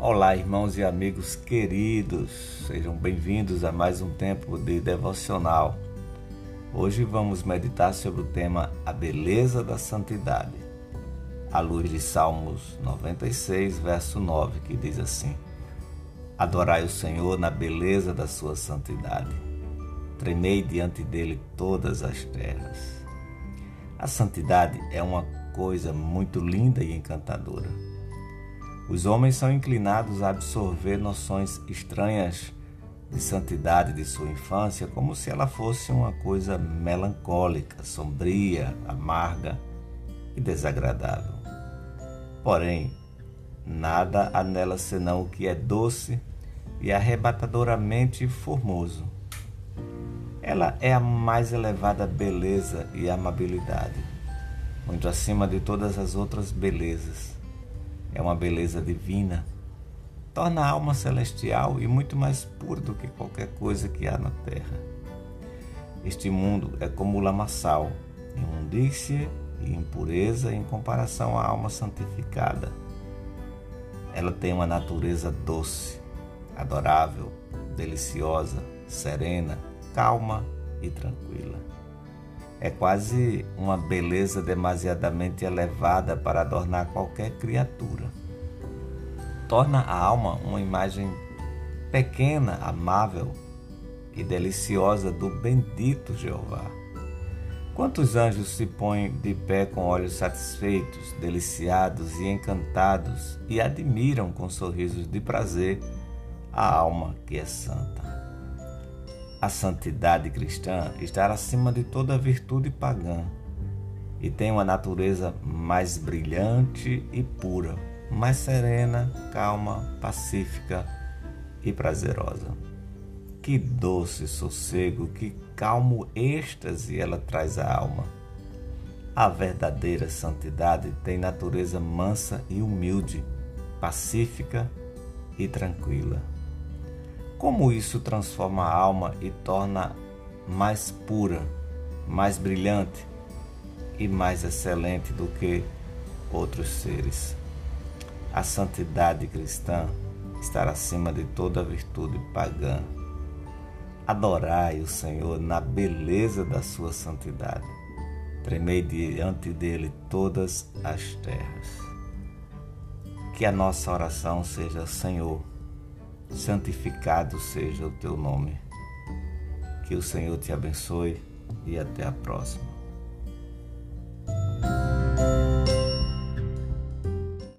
Olá, irmãos e amigos queridos, sejam bem-vindos a mais um tempo de devocional. Hoje vamos meditar sobre o tema A Beleza da Santidade, à luz de Salmos 96, verso 9, que diz assim: Adorai o Senhor na beleza da sua santidade, tremei diante dele todas as terras. A santidade é uma coisa muito linda e encantadora os homens são inclinados a absorver noções estranhas de santidade de sua infância como se ela fosse uma coisa melancólica, sombria, amarga e desagradável. Porém, nada há nela senão o que é doce e arrebatadoramente formoso. Ela é a mais elevada beleza e amabilidade, muito acima de todas as outras belezas é uma beleza divina, torna a alma celestial e muito mais pura do que qualquer coisa que há na terra. Este mundo é como o lamaçal, imundícia e impureza em comparação à alma santificada. Ela tem uma natureza doce, adorável, deliciosa, serena, calma e tranquila. É quase uma beleza demasiadamente elevada para adornar qualquer criatura. Torna a alma uma imagem pequena, amável e deliciosa do bendito Jeová. Quantos anjos se põem de pé com olhos satisfeitos, deliciados e encantados e admiram com sorrisos de prazer a alma que é santa. A santidade cristã está acima de toda virtude pagã e tem uma natureza mais brilhante e pura, mais serena, calma, pacífica e prazerosa. Que doce sossego, que calmo êxtase ela traz à alma. A verdadeira santidade tem natureza mansa e humilde, pacífica e tranquila. Como isso transforma a alma e torna mais pura, mais brilhante e mais excelente do que outros seres. A santidade cristã está acima de toda virtude pagã. Adorai o Senhor na beleza da sua santidade. Tremei diante dele todas as terras. Que a nossa oração seja, Senhor, santificado seja o teu nome. Que o Senhor te abençoe e até a próxima.